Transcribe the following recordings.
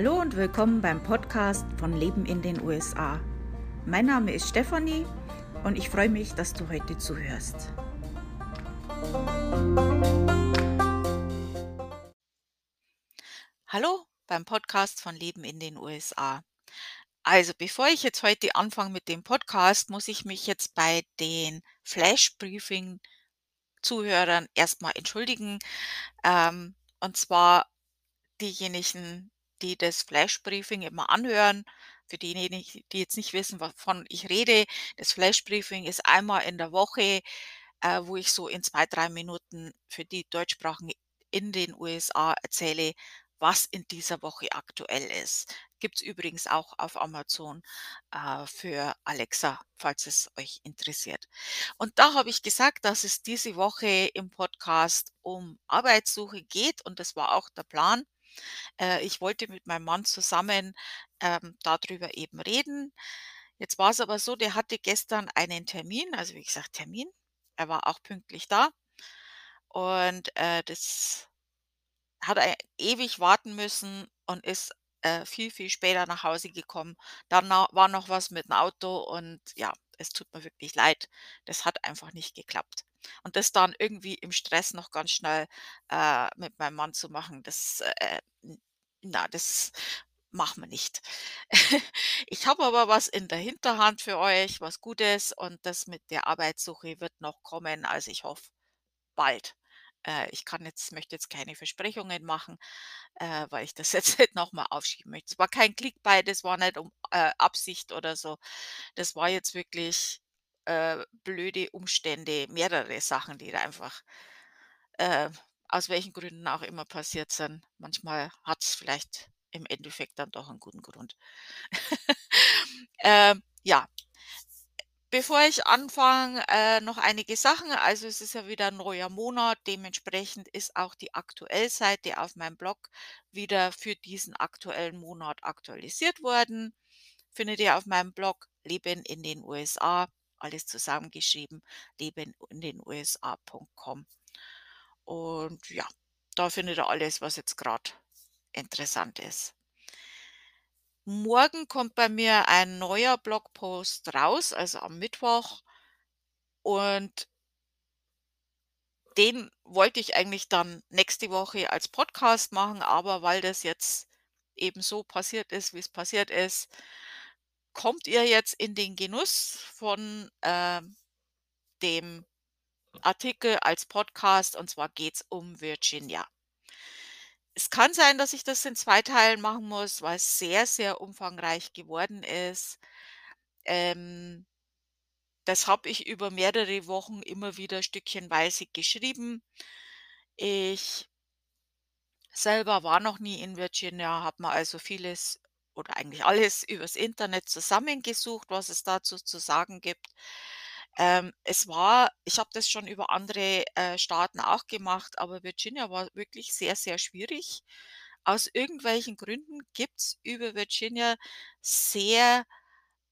Hallo und willkommen beim Podcast von Leben in den USA. Mein Name ist Stefanie und ich freue mich, dass du heute zuhörst. Hallo beim Podcast von Leben in den USA. Also bevor ich jetzt heute anfange mit dem Podcast, muss ich mich jetzt bei den Flash Briefing Zuhörern erstmal entschuldigen. Ähm, und zwar diejenigen, die das Flash Briefing immer anhören. Für diejenigen, die jetzt nicht wissen, wovon ich rede, das Flash Briefing ist einmal in der Woche, äh, wo ich so in zwei, drei Minuten für die Deutschsprachigen in den USA erzähle, was in dieser Woche aktuell ist. Gibt es übrigens auch auf Amazon äh, für Alexa, falls es euch interessiert. Und da habe ich gesagt, dass es diese Woche im Podcast um Arbeitssuche geht und das war auch der Plan. Äh, ich wollte mit meinem Mann zusammen ähm, darüber eben reden. Jetzt war es aber so, der hatte gestern einen Termin, also wie gesagt Termin. Er war auch pünktlich da und äh, das hat er ewig warten müssen und ist äh, viel, viel später nach Hause gekommen. Dann war noch was mit dem Auto und ja, es tut mir wirklich leid. Das hat einfach nicht geklappt. Und das dann irgendwie im Stress noch ganz schnell äh, mit meinem Mann zu machen, das, äh, na, das machen wir nicht. Ich habe aber was in der Hinterhand für euch, was Gutes und das mit der Arbeitssuche wird noch kommen. Also ich hoffe bald. Äh, ich kann jetzt möchte jetzt keine Versprechungen machen, äh, weil ich das jetzt nicht noch mal aufschieben möchte. Es war kein Clickbait, das war nicht um äh, Absicht oder so. Das war jetzt wirklich, äh, blöde Umstände, mehrere Sachen, die da einfach, äh, aus welchen Gründen auch immer passiert sind. Manchmal hat es vielleicht im Endeffekt dann doch einen guten Grund. Ähm, ja. Bevor ich anfange, äh, noch einige Sachen. Also es ist ja wieder ein neuer Monat, dementsprechend ist auch die Aktuellseite auf meinem Blog wieder für diesen aktuellen Monat aktualisiert worden. Findet ihr auf meinem Blog Leben in den USA, alles zusammengeschrieben, leben in den USA.com. Und ja, da findet ihr alles, was jetzt gerade interessant ist. Morgen kommt bei mir ein neuer Blogpost raus, also am Mittwoch. Und den wollte ich eigentlich dann nächste Woche als Podcast machen, aber weil das jetzt eben so passiert ist, wie es passiert ist, kommt ihr jetzt in den Genuss von äh, dem Artikel als Podcast und zwar geht es um Virginia. Es kann sein, dass ich das in zwei Teilen machen muss, weil es sehr, sehr umfangreich geworden ist. Ähm, das habe ich über mehrere Wochen immer wieder stückchenweise geschrieben. Ich selber war noch nie in Virginia, habe mir also vieles oder eigentlich alles übers Internet zusammengesucht, was es dazu zu sagen gibt. Ähm, es war ich habe das schon über andere, äh, Staaten auch gemacht, aber Virginia war wirklich sehr, sehr schwierig. Aus irgendwelchen Gründen gibt's über Virginia sehr,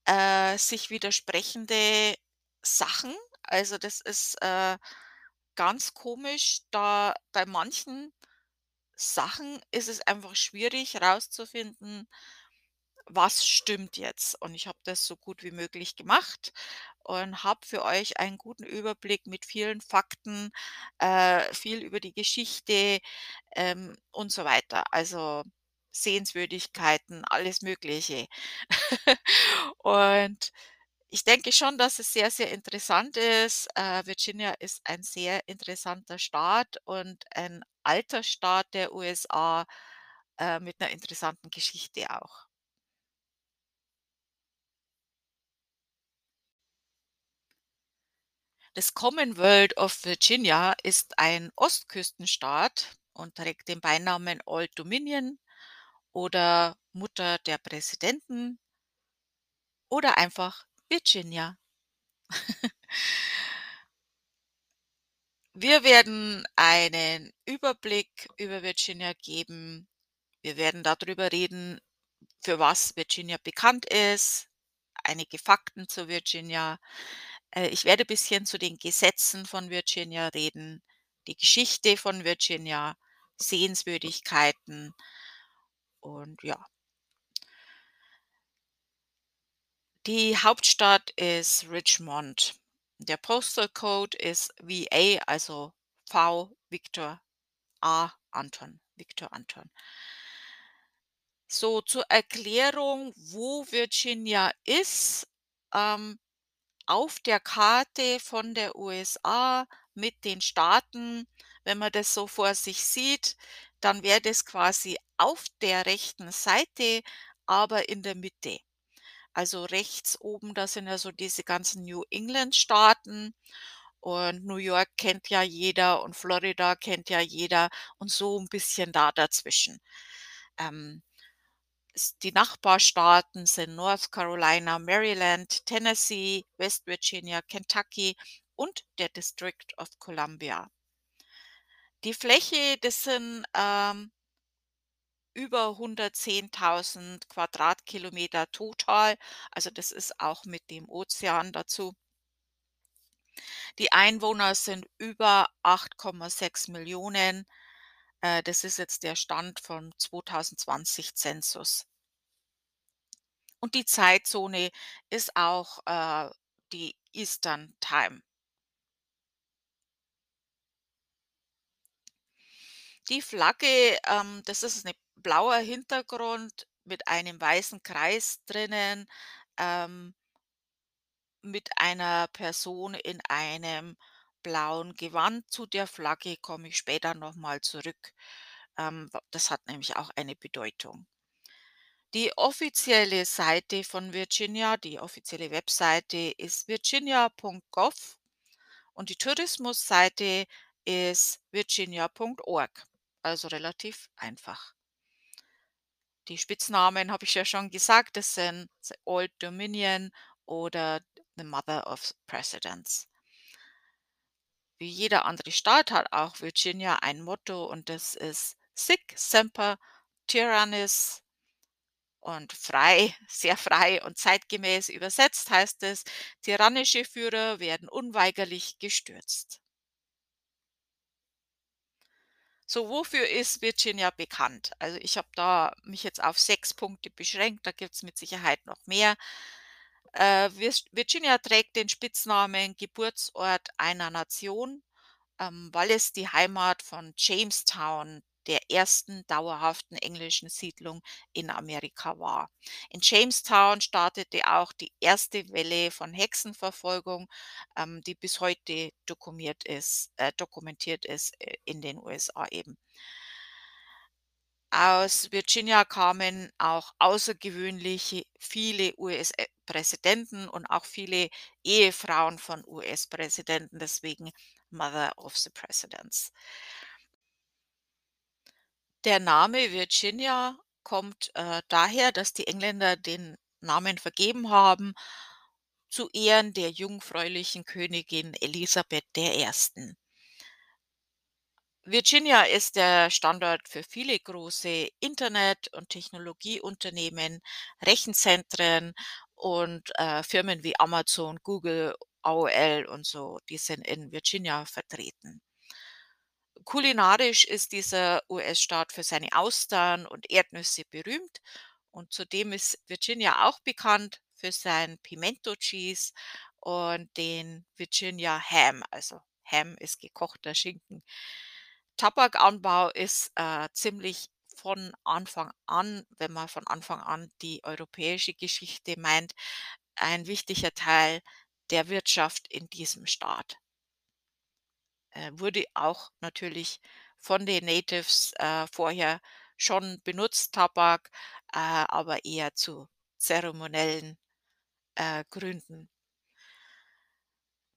äh, sich widersprechende Sachen. Also, das ist, äh, ganz komisch, da bei manchen Sachen ist es einfach schwierig herauszufinden was stimmt jetzt? Und ich habe das so gut wie möglich gemacht und habe für euch einen guten Überblick mit vielen Fakten, äh, viel über die Geschichte, ähm, und so weiter. Also Sehenswürdigkeiten, alles Mögliche. Und ich denke schon, dass es sehr, sehr interessant ist. Äh, Virginia ist ein sehr interessanter Staat und ein alter Staat der USA, äh, mit einer interessanten Geschichte auch. Das Commonwealth of Virginia ist ein Ostküstenstaat und trägt den Beinamen Old Dominion oder Mutter der Präsidenten oder einfach Virginia. Wir werden einen Überblick über Virginia geben. Wir werden darüber reden, für was Virginia bekannt ist, einige Fakten zu Virginia. Äh, ich werde ein bisschen zu den Gesetzen von Virginia reden, die Geschichte von Virginia, Sehenswürdigkeiten und ja. Die Hauptstadt ist Richmond. Der Postal Code ist VA, also V Victor A Anton, Victor Anton. So zur Erklärung, wo Virginia ist. Ähm, auf der Karte von der USA mit den Staaten, wenn man das so vor sich sieht, dann wäre das quasi auf der rechten Seite, aber in der Mitte. Also rechts oben, da sind ja so diese ganzen New England-Staaten und New York kennt ja jeder und Florida kennt ja jeder und so ein bisschen da dazwischen. Ähm, die Nachbarstaaten sind North Carolina, Maryland, Tennessee, West Virginia, Kentucky und der District of Columbia. Die Fläche, das sind, ähm, über 110.000 Quadratkilometer total. Also, das ist auch mit dem Ozean dazu. Die Einwohner sind über 8,6 Millionen. Äh, das ist jetzt der Stand von 2020 Zensus. Und die Zeitzone ist auch, äh, die Eastern Time. Die Flagge, ähm, das ist 'ne blauer Hintergrund mit einem weißen Kreis drinnen, ähm mit einer Person in einem blauen Gewand. Zu der Flagge komme ich später noch mal zurück. Ähm, das hat nämlich auch eine Bedeutung. Die offizielle Seite von Virginia, die offizielle Webseite ist virginia.gov und die Tourismusseite ist virginia.org, also relativ einfach. Die Spitznamen habe ich ja schon gesagt, das sind Old Dominion oder the Mother of Presidents. Wie jeder andere Staat hat auch Virginia ein Motto und das ist Sic Semper Tyrannis und frei, sehr frei und zeitgemäß übersetzt heißt es: „Tyrannische Führer werden unweigerlich gestürzt.“ So, wofür ist Virginia bekannt? Also, ich habe da mich jetzt auf 6 Punkte beschränkt, da gibt's mit Sicherheit noch mehr. Äh, Virginia trägt den Spitznamen „Geburtsort einer Nation“, ähm, weil es die Heimat von Jamestown, der ersten dauerhaften englischen Siedlung in Amerika war. In Jamestown startete auch die erste Welle von Hexenverfolgung, ähm, die bis heute ist äh, dokumentiert ist, äh, in den USA eben. Aus Virginia kamen auch außergewöhnliche viele US äh, Präsidenten und auch viele Ehefrauen von US-Präsidenten, deswegen Mother of the Presidents. Der Name Virginia kommt, äh, daher, dass die Engländer den Namen vergeben haben zu Ehren der jungfräulichen Königin Elisabeth I. Virginia ist der Standort für viele große Internet und Technologieunternehmen, Rechenzentren und, äh, Firmen wie Amazon, Google, AOL und so, die sind in Virginia vertreten. Kulinarisch ist dieser US-Staat für seine Austern und Erdnüsse berühmt und zudem ist Virginia auch bekannt für sein Pimento Cheese und den Virginia Ham, also Ham ist gekochter Schinken. Tabakanbau ist, äh, ziemlich von Anfang an, wenn man von Anfang an die europäische Geschichte meint, ein wichtiger Teil der Wirtschaft in diesem Staat. Äh, wurde auch natürlich von den Natives, äh, vorher schon benutzt, Tabak, äh, aber eher zu zeremoniellen, äh, Gründen.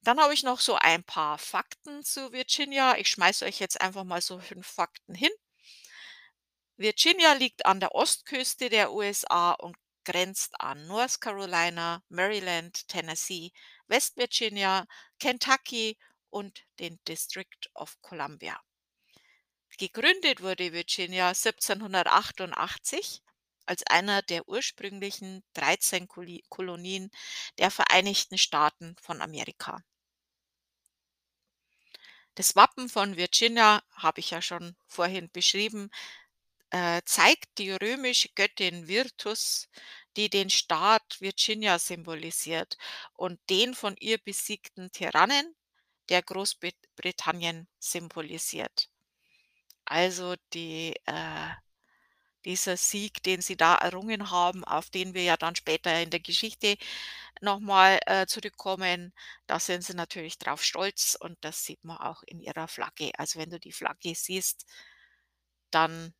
Dann habe ich noch so ein paar Fakten zu Virginia. Ich schmeiße euch jetzt einfach mal so 5 Fakten hin. Virginia liegt an der Ostküste der USA und grenzt an North Carolina, Maryland, Tennessee, West Virginia, Kentucky und den District of Columbia. Gegründet wurde Virginia 1788 als einer der ursprünglichen 13 Koli Kolonien der Vereinigten Staaten von Amerika. Das Wappen von Virginia habe ich ja schon vorhin beschrieben. äh, zeigt die römische Göttin Virtus, die den Staat Virginia symbolisiert und den von ihr besiegten Tyrannen, der Großbritannien symbolisiert. Also die äh, dieser Sieg, den sie da errungen haben, auf den wir ja dann später in der Geschichte noch mal, äh, zurückkommen, da sind sie natürlich drauf stolz und das sieht man auch in ihrer Flagge. Also, wenn du die Flagge siehst, dann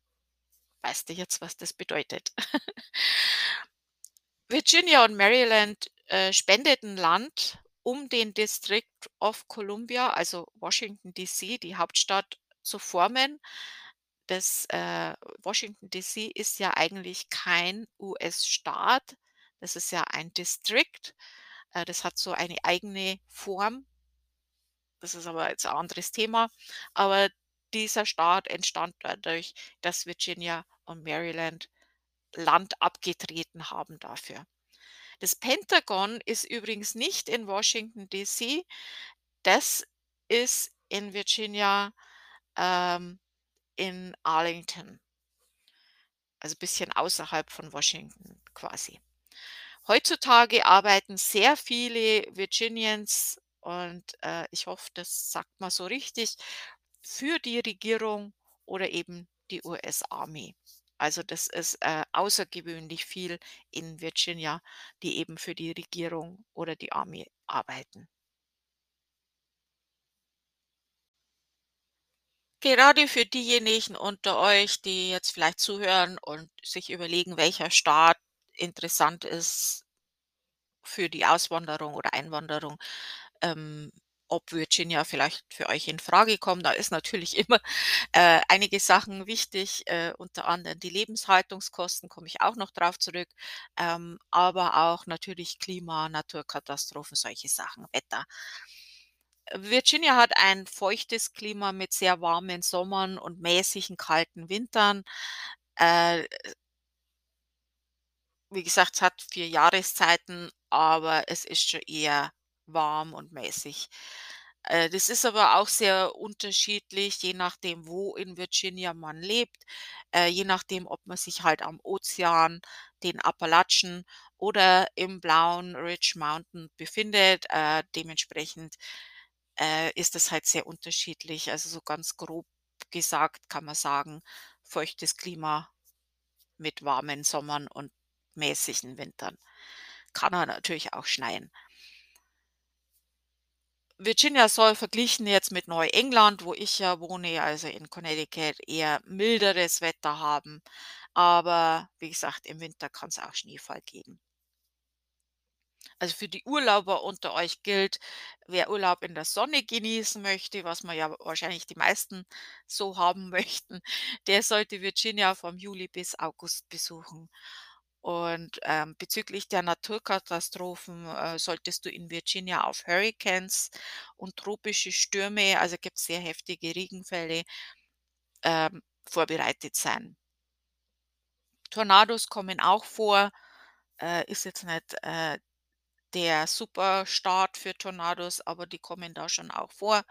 weißt du jetzt, was das bedeutet. Virginia und Maryland, äh, spendeten Land, um den District of Columbia, also Washington DC, die Hauptstadt, zu formen. Das, äh Washington DC ist ja eigentlich kein US-Staat. Das ist ja ein District. Äh, das hat so eine eigene Form. Das ist aber jetzt ein anderes Thema. Aber dieser Staat entstand dadurch, dass Virginia und Maryland Land abgetreten haben dafür. Das Pentagon ist übrigens nicht in Washington DC. Das ist in Virginia, ähm, in Arlington. Also bisschen außerhalb von Washington quasi. Heutzutage arbeiten sehr viele Virginians und, äh, ich hoffe, das sagt man so richtig, für die Regierung oder eben die US Army. Also, das ist, äh, außergewöhnlich viel in Virginia, die eben für die Regierung oder die Army arbeiten. Gerade für diejenigen unter euch, die jetzt vielleicht zuhören und sich überlegen, welcher Staat interessant ist für die Auswanderung oder Einwanderung, ähm, ob Virginia vielleicht für euch in Frage kommt. Da ist natürlich immer, äh, einige Sachen wichtig, äh, unter anderem die Lebenshaltungskosten, komme ich auch noch drauf zurück, ähm, aber auch natürlich Klima, Naturkatastrophen, solche Sachen, Wetter. Virginia hat ein feuchtes Klima mit sehr warmen Sommern und mäßigen kalten Wintern. Äh wie gesagt, es hat 4 Jahreszeiten, aber es ist schon eher warm und mäßig. Äh, das ist aber auch sehr unterschiedlich, je nachdem, wo in Virginia man lebt, äh, je nachdem, ob man sich halt am Ozean, den Appalachen oder im blauen Ridge Mountain befindet. Äh, dementsprechend, äh, ist es halt sehr unterschiedlich. Also, so ganz grob gesagt kann man sagen, feuchtes Klima mit warmen Sommern und mäßigen Wintern. Kann aber natürlich auch schneien. Virginia soll verglichen jetzt mit Neuengland, wo ich ja wohne, also in Connecticut, eher milderes Wetter haben. Aber wie gesagt, im Winter kann es auch Schneefall geben. Also für die Urlauber unter euch gilt, wer Urlaub in der Sonne genießen möchte, was man ja wahrscheinlich die meisten so haben möchten, der sollte Virginia vom Juli bis August besuchen. Und, ähm, bezüglich der Naturkatastrophen, äh, solltest du in Virginia auf Hurrikans und tropische Stürme, also gibt's sehr heftige Regenfälle, ähm, vorbereitet sein. Tornados kommen auch vor, äh, ist jetzt nicht, äh, der Superstart für Tornados, aber die kommen da schon auch vor.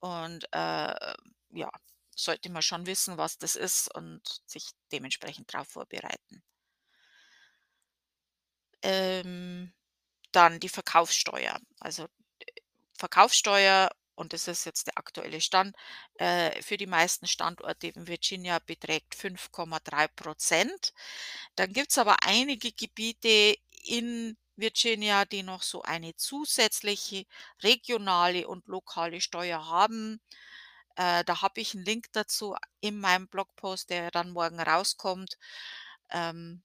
Und, äh, ja, sollte man schon wissen, was das ist und sich dementsprechend drauf vorbereiten. Ähm, dann die Verkaufssteuer. Also, äh, Verkaufssteuer, und das ist jetzt der aktuelle Stand, äh, für die meisten Standorte in Virginia beträgt 5,3% Dann gibt's aber einige Gebiete in Virginia, die noch so eine zusätzliche regionale und lokale Steuer haben. Äh, da habe ich einen Link dazu in meinem Blogpost, der dann morgen rauskommt. Ähm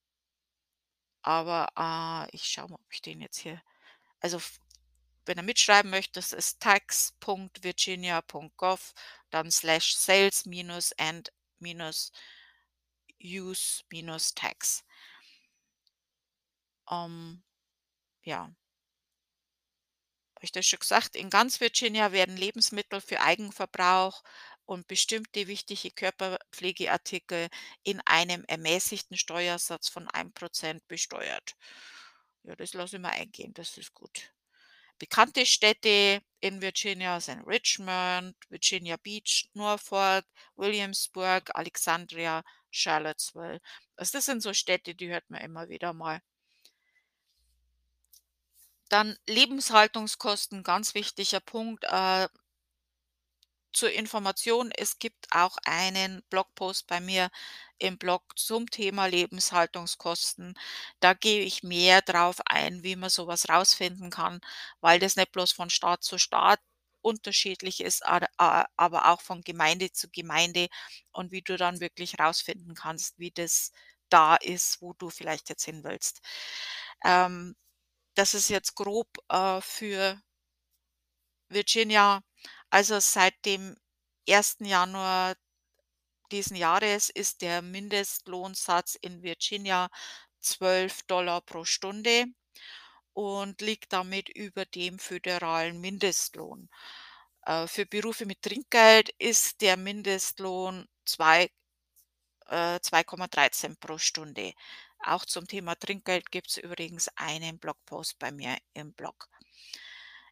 aber, äh, ich schaue mal, ob ich den jetzt hier also, wenn er mitschreiben möchte, das ist tax.virginia.gov, dann slash sales minus and minus use minus tax. Ähm, ja. Habe ich das schon gesagt? In ganz Virginia werden Lebensmittel für Eigenverbrauch und bestimmte wichtige Körperpflegeartikel in einem ermäßigten Steuersatz von 1% besteuert. Ja, das lasse ich mir eingehen, das ist gut. bekannte Städte in Virginia sind Richmond, Virginia Beach, Norfolk, Williamsburg, Alexandria, Charlottesville. Also, das sind so Städte, die hört man immer wieder mal. Dann Lebenshaltungskosten, ganz wichtiger Punkt, äh zur Information, es gibt auch einen Blogpost bei mir im Blog zum Thema Lebenshaltungskosten. Da gehe ich mehr drauf ein, wie man so was rausfinden kann, weil das nicht bloß von Staat zu Staat unterschiedlich ist, aber auch von Gemeinde zu Gemeinde und wie du dann wirklich rausfinden kannst, wie das da ist, wo du vielleicht jetzt hin willst. Ähm, das ist jetzt grob, äh, für Virginia. Also, seit dem 1. Januar diesen Jahres ist der Mindestlohnsatz in Virginia 12 pro Stunde und liegt damit über dem föderalen Mindestlohn. Äh, für Berufe mit Trinkgeld ist der Mindestlohn zwei äh, 2,13 pro Stunde. Auch zum Thema Trinkgeld gibt's übrigens einen Blogpost bei mir im Blog.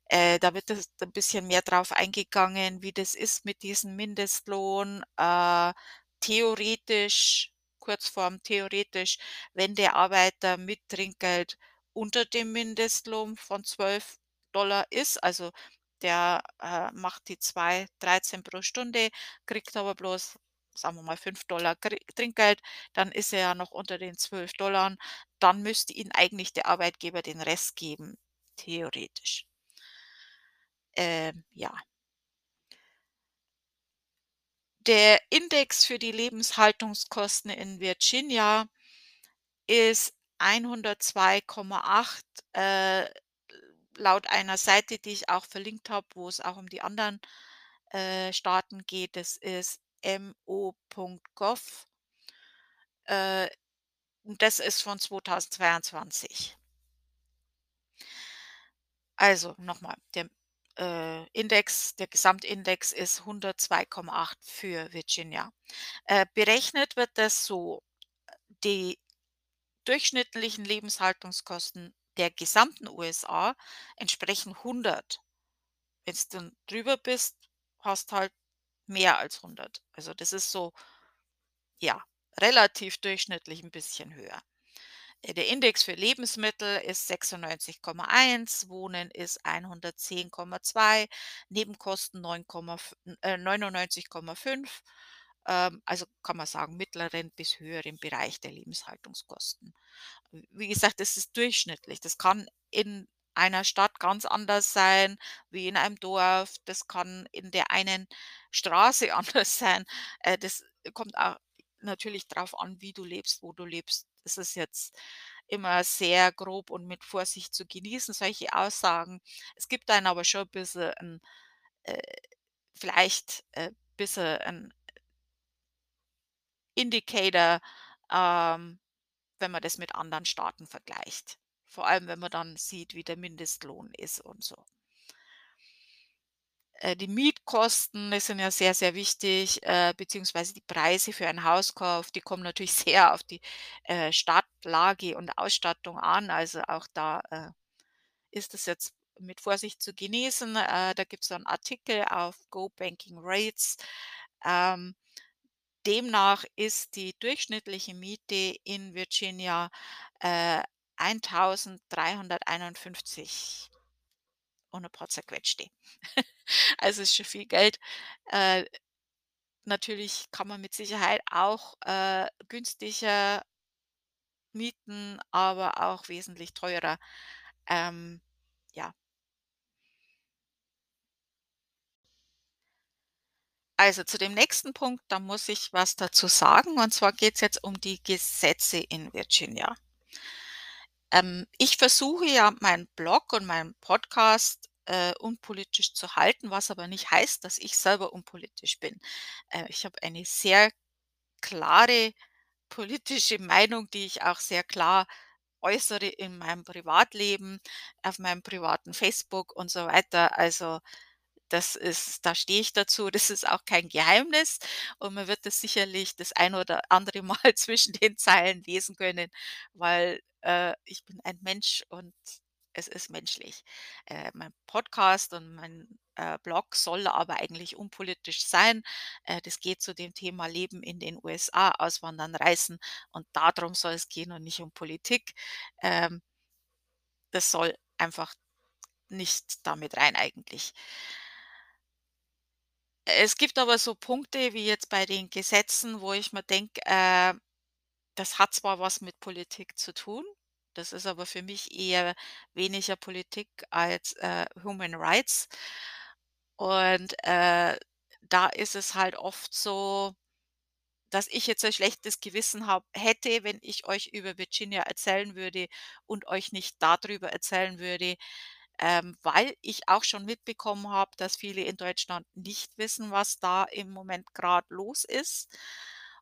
Äh, da wird das 'n bisschen mehr drauf eingegangen, wie das ist mit diesem Mindestlohn. Äh, theoretisch Kurzform theoretisch, wenn der Arbeiter mit Trinkgeld unter dem Mindestlohn von 12 ist, also der, äh, macht die 2,13 pro Stunde, kriegt aber bloß, sagen wir mal, 5 Kri Trinkgeld, dann ist er ja noch unter den 12 Dann müsste ihm eigentlich der Arbeitgeber den Rest geben, theoretisch. Ähm, ja. Der Index für die Lebenshaltungskosten in Virginia ist 102,8, äh, laut einer Seite, die ich auch verlinkt habe, wo es auch um die anderen, äh, Staaten geht. Das ist mo.gov. Äh, und das ist von 2022. Also, noch mal, der, äh, Index der Gesamtindex ist 102,8 für Virginia. Äh, berechnet wird das so: Die durchschnittlichen Lebenshaltungskosten der gesamten USA entsprechen 100. Wenn's dann drüber bist, hast halt mehr als 100. Also, das ist so ja, relativ durchschnittlich 'n bisschen höher. Äh, der Index für Lebensmittel ist 96,1, Wohnen ist 110,2, Nebenkosten 9,f äh, 99,5. Ähm, also kann man sagen, mittleren bis höheren Bereich der Lebenshaltungskosten. Wie gesagt, das ist durchschnittlich. Das kann in einer Stadt ganz anders sein wie in einem Dorf. Das kann in der einen Straße anders sein. Äh, das kommt auch natürlich drauf an, wie du lebst, wo du lebst. Es ist jetzt immer sehr grob und mit Vorsicht zu genießen, solche Aussagen. Es gibt einen aber schon 'n bisschen 'n äh, vielleicht, äh, bisschen 'n Indicator, ähm, wenn man das mit anderen Staaten vergleicht. Vor allem, wenn man dann sieht, wie der Mindestlohn ist und so. Äh, die Mietkosten, sind ja sehr, sehr wichtig, äh, beziehungsweise die Preise für einen Hauskauf, die kommen natürlich sehr auf die, äh, Stadtlage und Ausstattung an. Also, auch da, ist es jetzt mit Vorsicht zu genießen. Da gibt's so 'n Artikel auf Go Banking Rates. Ähm, demnach ist die durchschnittliche Miete in Virginia, 1.351 und 'n paar zerquetschte. Also, ist schon viel Geld. Äh, natürlich kann man mit Sicherheit auch, äh, günstiger mieten, aber auch wesentlich teurer. Ähm, ja. Also, zu dem nächsten Punkt, da muss ich was dazu sagen, und zwar geht's jetzt um die Gesetze in Virginia. Ähm, ich versuche ja, meinen Blog und meinen Podcast, äh, unpolitisch zu halten, was aber nicht heißt, dass ich selber unpolitisch bin. Äh, ich habe eine sehr klare politische Meinung, die ich auch sehr klar äußere in meinem Privatleben, auf meinem privaten Facebook und so weiter. Also, das ist da stehe ich dazu. Das ist auch kein Geheimnis und man wird das sicherlich das ein oder andere Mal zwischen den Zeilen lesen können, weil, äh, ich bin ein Mensch und es ist menschlich. Äh, mein Podcast und mein, äh, Blog soll aber eigentlich unpolitisch sein. Äh, das geht zu dem Thema Leben in den USA, Auswandern, Reisen und darum soll es gehen und nicht um Politik. Ähm das soll einfach nicht damit rein eigentlich. Es gibt aber so Punkte wie jetzt bei den Gesetzen, wo ich mir denke, äh, das hat zwar was mit Politik zu tun, das ist aber für mich eher weniger Politik als, äh, Human Rights. Und, äh, da ist es halt oft so, dass ich jetzt ein schlechtes Gewissen habe hätte, wenn ich euch über Virginia erzählen würde und euch nicht darüber erzählen würde, ähm, weil ich auch schon mitbekommen habe, dass viele in Deutschland nicht wissen, was da im Moment gerade los ist.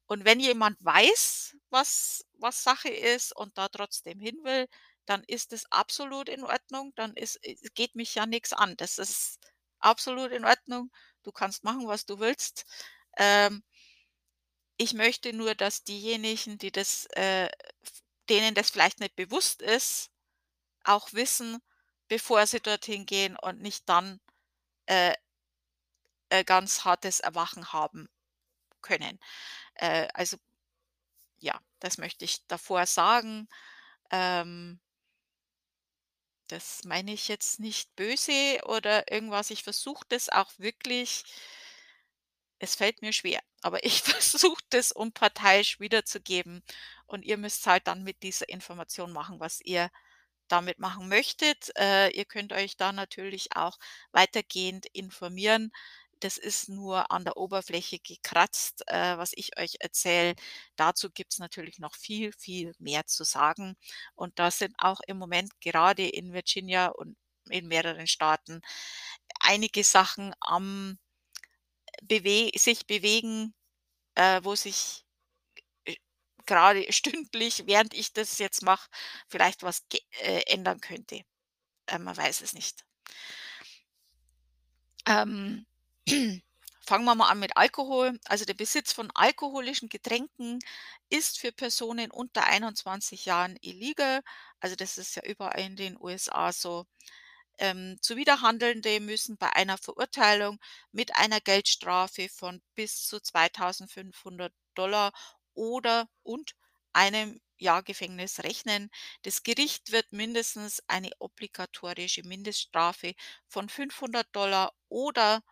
Und wenn jemand weiß, was was Sache ist und da trotzdem hin will, dann ist es absolut in Ordnung. Dann ist es geht mich ja nichts an. Das ist absolut in Ordnung. Du kannst machen, was du willst. Ähm ich möchte nur, dass diejenigen, die das, äh, denen das vielleicht nicht bewusst ist, auch wissen, bevor sie dorthin gehen und nicht dann, äh äh, ganz hartes Erwachen haben können. Äh, also ja, das möchte ich davor sagen. Ähm das meine ich jetzt nicht böse oder irgendwas. Ich versuche das auch wirklich es fällt mir schwer, aber ich versuche das unparteiisch wiederzugeben und ihr müsst halt dann mit dieser Information machen, was ihr damit machen möchtet. Äh, ihr könnt euch da natürlich auch weitergehend informieren. Das ist nur an der Oberfläche gekratzt, äh, was ich euch erzähle. Dazu gibt's natürlich noch viel, viel mehr zu sagen. Und da sind auch im Moment gerade in Virginia und in mehreren Staaten einige Sachen am bewe sich bewegen, äh, wo sich grade stündlich, während ich das jetzt mache, vielleicht was äh, ändern könnte. Äh, man weiß es nicht. Ähm, fangen wir mal an mit Alkohol. Also, der Besitz von alkoholischen Getränken ist für Personen unter 21 Jahren illegal. Also, das ist ja überall in den USA so. Ähm, Zuwiderhandelnde müssen bei einer Verurteilung mit einer Geldstrafe von bis zu 2.500 oder und einem Jahr Gefängnis rechnen. Das Gericht wird mindestens eine obligatorische Mindeststrafe von 500 oder,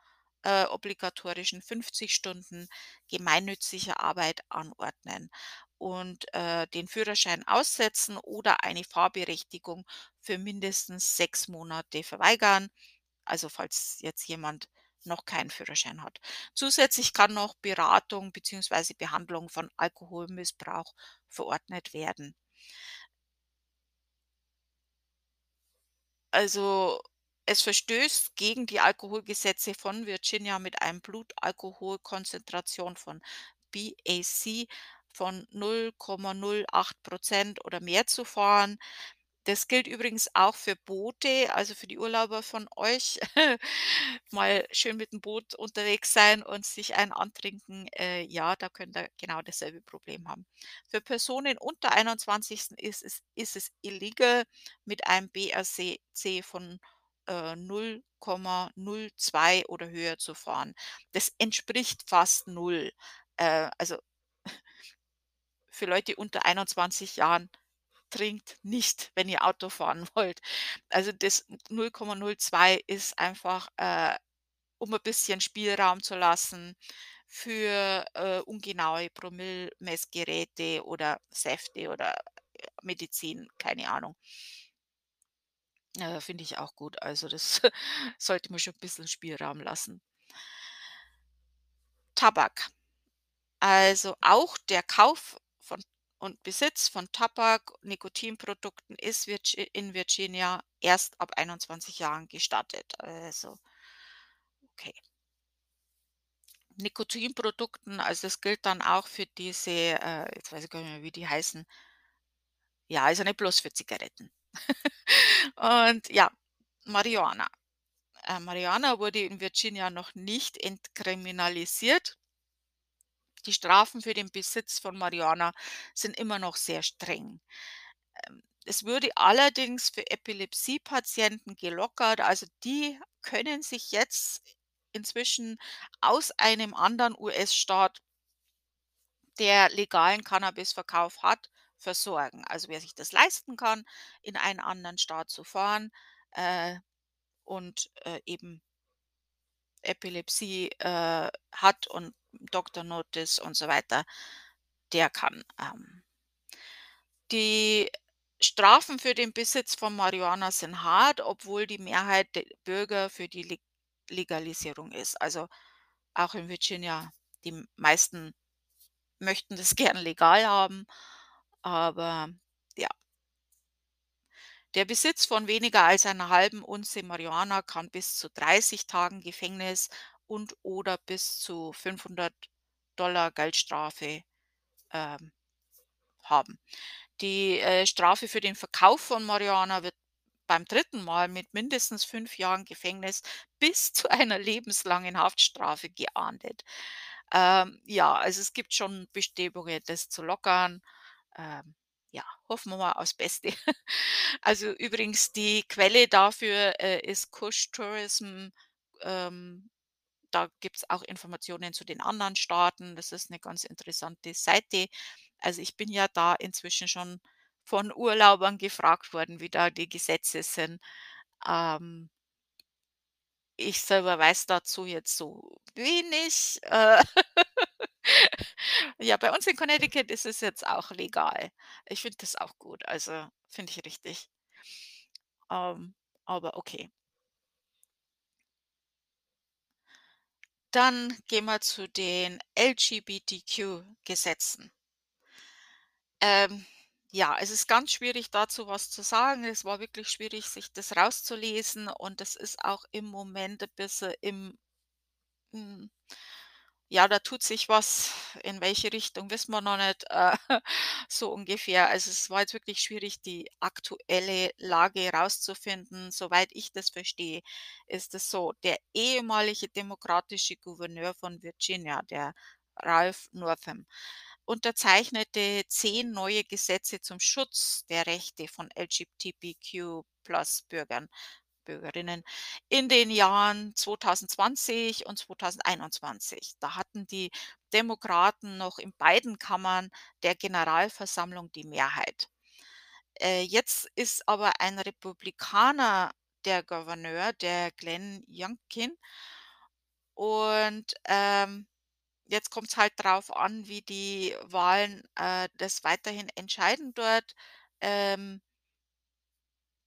äh, obligatorischen 50 Stunden gemeinnütziger Arbeit anordnen und, äh, den Führerschein aussetzen oder eine Fahrberechtigung für mindestens 6 Monate verweigern, also falls jetzt jemand noch keinen Führerschein hat. Zusätzlich kann noch Beratung beziehungsweise Behandlung von Alkoholmissbrauch verordnet werden. Also, es verstößt gegen die Alkoholgesetze von Virginia mit einem Blutalkoholkonzentration von BAC von 0,08% oder mehr zu fahren. Das gilt übrigens auch für Boote, also für die Urlauber von euch. Mal schön mit dem Boot unterwegs sein und sich einen antrinken, äh, ja, da könnt ihr genau dasselbe Problem haben. Für Personen unter 21. ist es ist es illegal, mit einem BAC von, äh, 0,02 oder höher zu fahren. Das entspricht fast null. Äh, also für Leute unter 21 Jahren trinkt nicht, wenn ihr Auto fahren wollt. Also das 0,02 ist einfach, äh, um ein bisschen Spielraum zu lassen für, äh, ungenaue Promille-Messgeräte oder Säfte oder, äh, Medizin, keine Ahnung. Äh, finde ich auch gut. Also, das sollte man schon 'n bisschen Spielraum lassen. Tabak. Also, auch der Kauf und Besitz von Tabak, Nikotinprodukten ist in Virginia erst ab 21 Jahren gestattet. Also, okay. Nikotinprodukten, also das gilt dann auch für diese, äh jetzt weiß ich gar nicht mehr, wie die heißen. Ja, also nicht bloß für Zigaretten. Und ja, Marihuana. Äh, Marihuana wurde in Virginia noch nicht entkriminalisiert. Die Strafen für den Besitz von Marihuana sind immer noch sehr streng. Ähm, Es würde allerdings für Epilepsiepatienten gelockert. Also, die können sich jetzt inzwischen aus einem anderen US-Staat der legalen Cannabisverkauf hat, versorgen. Also, wer sich das leisten kann, in einen anderen Staat zu fahren, äh, und, äh, eben Epilepsie, äh, hat und Doctor Notice und so weiter, der kann, ähm die Strafen für den Besitz von Marihuana sind hart, obwohl die Mehrheit der Bürger für die Leg Legalisierung ist. Also, auch in Virginia, die meisten möchten das gern legal haben, aber ja. Der Besitz von weniger als einer halben Unze Marihuana kann bis zu 30 Tagen Gefängnis und/oder bis zu 500 Geldstrafe, ähm, haben. Die, äh, Strafe für den Verkauf von Marihuana wird beim dritten Mal mit mindestens 5 Jahren Gefängnis bis zu einer lebenslangen Haftstrafe geahndet. Ähm, ja, also es gibt schon Bestrebungen, das zu lockern. Ähm, ja, hoffen wir mal aufs Beste. Also übrigens die Quelle dafür, äh, ist Kush Tourism. Ähm, da gibt's auch Informationen zu den anderen Staaten. Das ist 'ne ganz interessante Seite. Also, ich bin ja da inzwischen schon von Urlaubern gefragt worden, wie da die Gesetze sind. Ähm ich selber weiß dazu jetzt so wenig. Äh, ja, bei uns in Connecticut ist es jetzt auch legal. Ich finde das auch gut, also, finde ich richtig. Ähm, aber okay. Dann gehen wir zu den LGBTQ-Gesetzen. Ähm, ja, es ist ganz schwierig, dazu was zu sagen. Es war wirklich schwierig, sich das rauszulesen und das ist auch im Moment ein bisschen im hm, ja, da tut sich was. In welche Richtung, wissen wir noch nicht, äh, so ungefähr. Also, es war jetzt wirklich schwierig, die aktuelle Lage rauszufinden. Soweit ich das verstehe, ist es so: Der ehemalige demokratische Gouverneur von Virginia, der Ralph Northam, unterzeichnete 10 neue Gesetze zum Schutz der Rechte von LGBTQ+-Bürgern Bürgerinnen in den Jahren 2020 und 2021. Da hatten die Demokraten noch in beiden Kammern der Generalversammlung die Mehrheit. Äh, jetzt ist aber ein Republikaner der Gouverneur, der Glenn Youngkin. Und, ähm, jetzt kommt's halt drauf an, wie die Wahlen, äh, das weiterhin entscheiden dort, ähm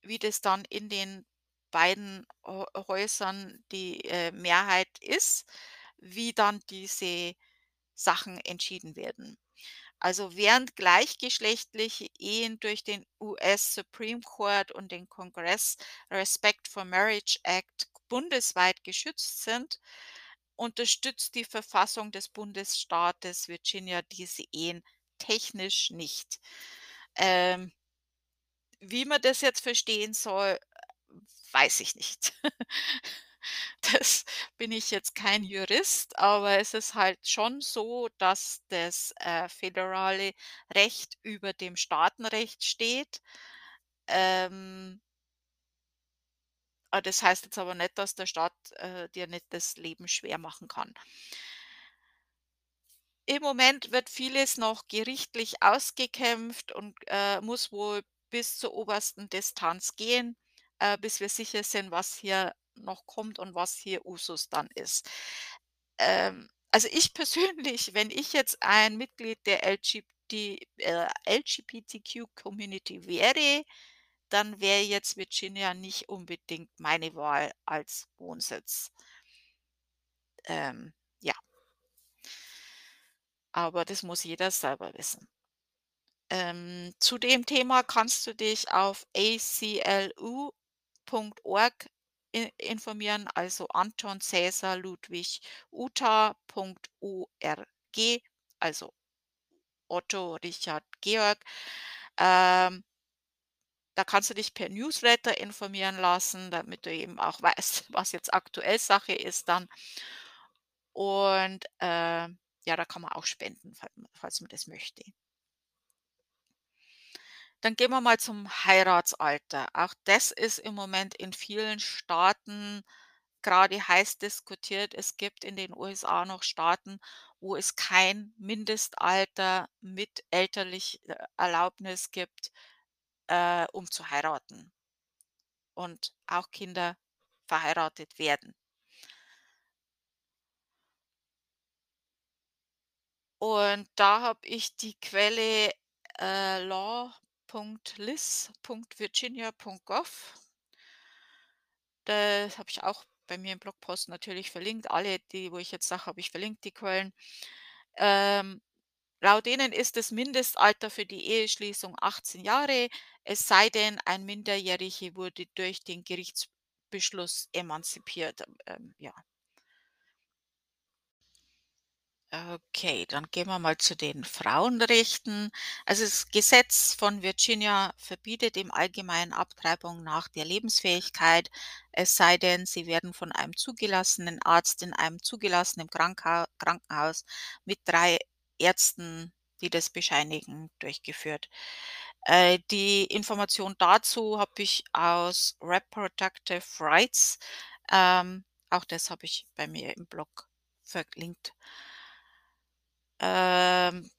wie das dann in den beiden Hä Häusern die, äh, Mehrheit ist, wie dann diese Sachen entschieden werden. Also, während gleichgeschlechtliche Ehen durch den US Supreme Court und den Kongress Respect for Marriage Act bundesweit geschützt sind, unterstützt die Verfassung des Bundesstaates Virginia diese Ehen technisch nicht. Ähm wie man das jetzt verstehen soll, weiß ich nicht. Das bin ich jetzt kein Jurist, aber es ist halt schon so, dass das, äh, föderale Recht über dem Staatenrecht steht. Ähm Ah, das heißt jetzt aber nicht, dass der Staat, äh, dir nicht das Leben schwer machen kann. Im Moment wird vieles noch gerichtlich ausgekämpft und, äh, muss wohl bis zur obersten Distanz gehen, äh, bis wir sicher sind, was hier noch kommt und was hier Usus dann ist. Ähm, also, ich persönlich, wenn ich jetzt ein Mitglied der LGBT äh, LGBTQ Community wäre, dann wäre jetzt Virginia nicht unbedingt meine Wahl als Wohnsitz. Ähm, ja. Aber das muss jeder selber wissen. Ähm, zu dem Thema kannst du dich auf aclu.org i informieren, also Anton Cäsar Ludwig Uta.org, also Otto Richard Georg. Ähm da kannst du dich per Newsletter informieren lassen, damit du eben auch weißt, was jetzt aktuell Sache ist dann. Und, äh, ja, da kann man auch spenden, fall falls man das möchte. Dann gehen wir mal zum Heiratsalter. Auch das ist im Moment in vielen Staaten grade heiß diskutiert. Es gibt in den USA noch Staaten, wo es kein Mindestalter mit elterlich äh, Erlaubnis gibt, äh, um zu heiraten und auch Kinder verheiratet werden. Und da habe ich die Quelle, äh, law.lis.virginia.gov. Das habe ich auch bei mir im Blogpost natürlich verlinkt. Alle, die wo ich jetzt sage, habe ich verlinkt, die Quellen. Ähm, laut denen ist das Mindestalter für die Eheschließung 18 Jahre, es sei denn, ein Minderjähriger wurde durch den Gerichtsbeschluss emanzipiert. Ähm, ja. Okay, dann gehen wir mal zu den Frauenrechten. Also das Gesetz von Virginia verbietet im Allgemeinen Abtreibung nach der Lebensfähigkeit, es sei denn, sie werden von einem zugelassenen Arzt in einem zugelassenen Krankenhau Krankenhaus mit drei Ärzten, die das bescheinigen, durchgeführt. Äh, die Information dazu habe ich aus Reproductive Rights. Ähm, auch das habe ich bei mir im Blog verlinkt. Ähm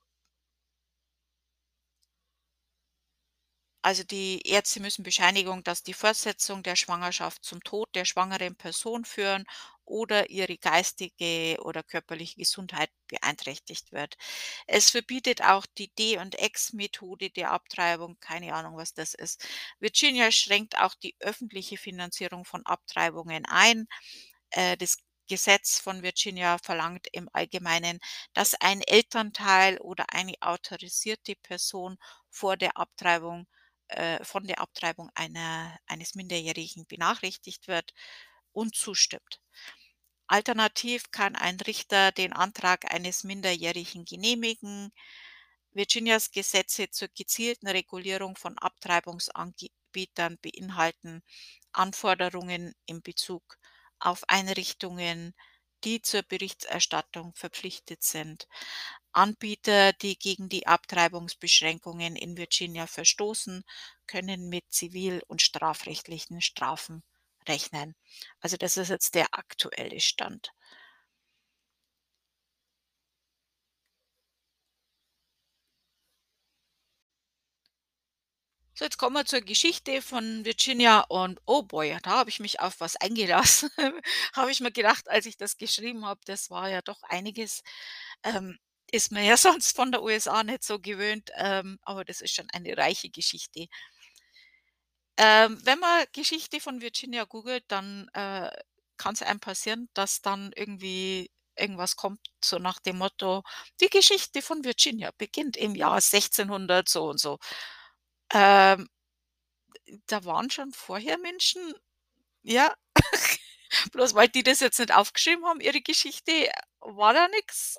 Also, die Ärzte müssen Bescheinigung, dass die Fortsetzung der Schwangerschaft zum Tod der schwangeren Person führen oder ihre geistige oder körperliche Gesundheit beeinträchtigt wird. Es verbietet auch die D und X-Methode der Abtreibung, keine Ahnung, was das ist. Virginia schränkt auch die öffentliche Finanzierung von Abtreibungen ein. Äh, das Gesetz von Virginia verlangt im Allgemeinen, dass ein Elternteil oder eine autorisierte Person vor der Abtreibung äh, von der Abtreibung einer eines Minderjährigen benachrichtigt wird und zustimmt. Alternativ kann ein Richter den Antrag eines Minderjährigen genehmigen. Virginias Gesetze zur gezielten Regulierung von Abtreibungsanbietern beinhalten Anforderungen in Bezug auf Einrichtungen, die zur Berichterstattung verpflichtet sind. Anbieter, die gegen die Abtreibungsbeschränkungen in Virginia verstoßen, können mit zivil- und strafrechtlichen Strafen rechnen. Also das ist jetzt der aktuelle Stand. So, jetzt kommen wir zur Geschichte von Virginia und oh boy, da habe ich mich auf was eingelassen. Habe ich mir gedacht, als ich das geschrieben habe, das war ja doch einiges. Ähm, ist man ja sonst von der USA nicht so gewöhnt, ähm, aber das ist schon eine reiche Geschichte. Ähm, wenn man Geschichte von Virginia googelt, dann, äh, kann's einem passieren, dass dann irgendwie irgendwas kommt, so nach dem Motto: „Die Geschichte von Virginia beginnt im Jahr 1600 so und so.“ Ähm, da waren schon vorher Menschen ja, bloß weil die das jetzt nicht aufgeschrieben haben, ihre Geschichte, war da nix.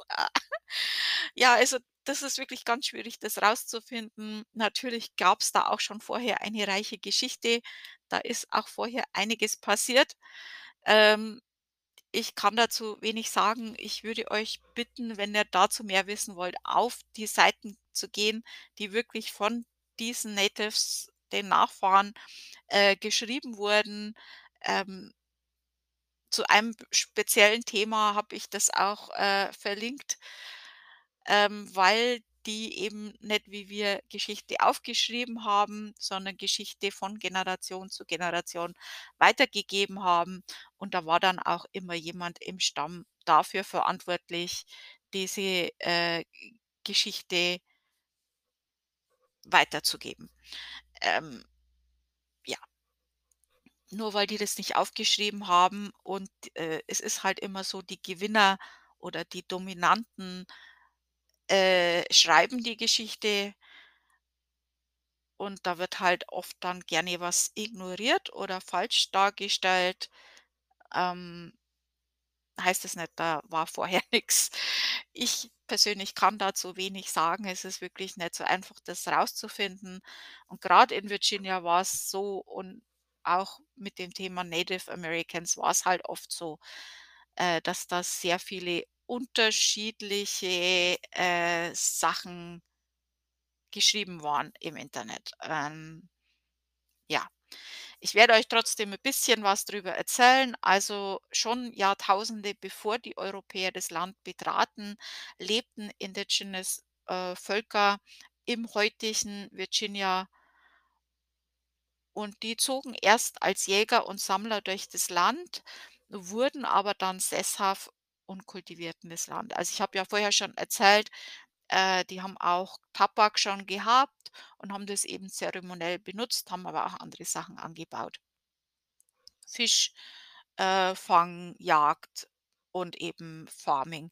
Ja, also das ist wirklich ganz schwierig, das rauszufinden. Natürlich gab's da auch schon vorher eine reiche Geschichte. Da ist auch vorher einiges passiert. Ähm, ich kann dazu wenig sagen. Ich würde euch bitten, wenn ihr dazu mehr wissen wollt, auf die Seiten zu gehen, die wirklich von diesen Natives, den Nachfahren, äh, geschrieben wurden. Ähm zu einem speziellen Thema habe ich das auch, äh, verlinkt, ähm, weil die eben nicht wie wir Geschichte aufgeschrieben haben, sondern Geschichte von Generation zu Generation weitergegeben haben. Und da war dann auch immer jemand im Stamm dafür verantwortlich, diese, äh, Geschichte weiterzugeben. Ähm, ja. Nur weil die das nicht aufgeschrieben haben und, äh, es ist halt immer so, die Gewinner oder die Dominanten, äh, schreiben die Geschichte und da wird halt oft dann gerne was ignoriert oder falsch dargestellt. Ähm heißt es nicht, da war vorher nix. Ich persönlich kann dazu wenig sagen. Es ist wirklich nicht so einfach, das rauszufinden. Und grad in Virginia war's so und auch mit dem Thema Native Americans war's halt oft so, äh, dass da sehr viele unterschiedliche, äh, Sachen geschrieben worden im Internet. Ähm, ja. Ich werde euch trotzdem 'n bisschen was drüber erzählen. Also, schon Jahrtausende bevor die Europäer das Land betraten, lebten Indigenous, äh, Völker im heutigen Virginia und die zogen erst als Jäger und Sammler durch das Land, wurden aber dann sesshaft und kultivierten das Land. Also, ich habe ja vorher schon erzählt, äh, die haben auch Tabak schon gehabt und haben das eben zeremoniell benutzt, haben aber auch andere Sachen angebaut. Fisch, äh, Jagd und eben Farming.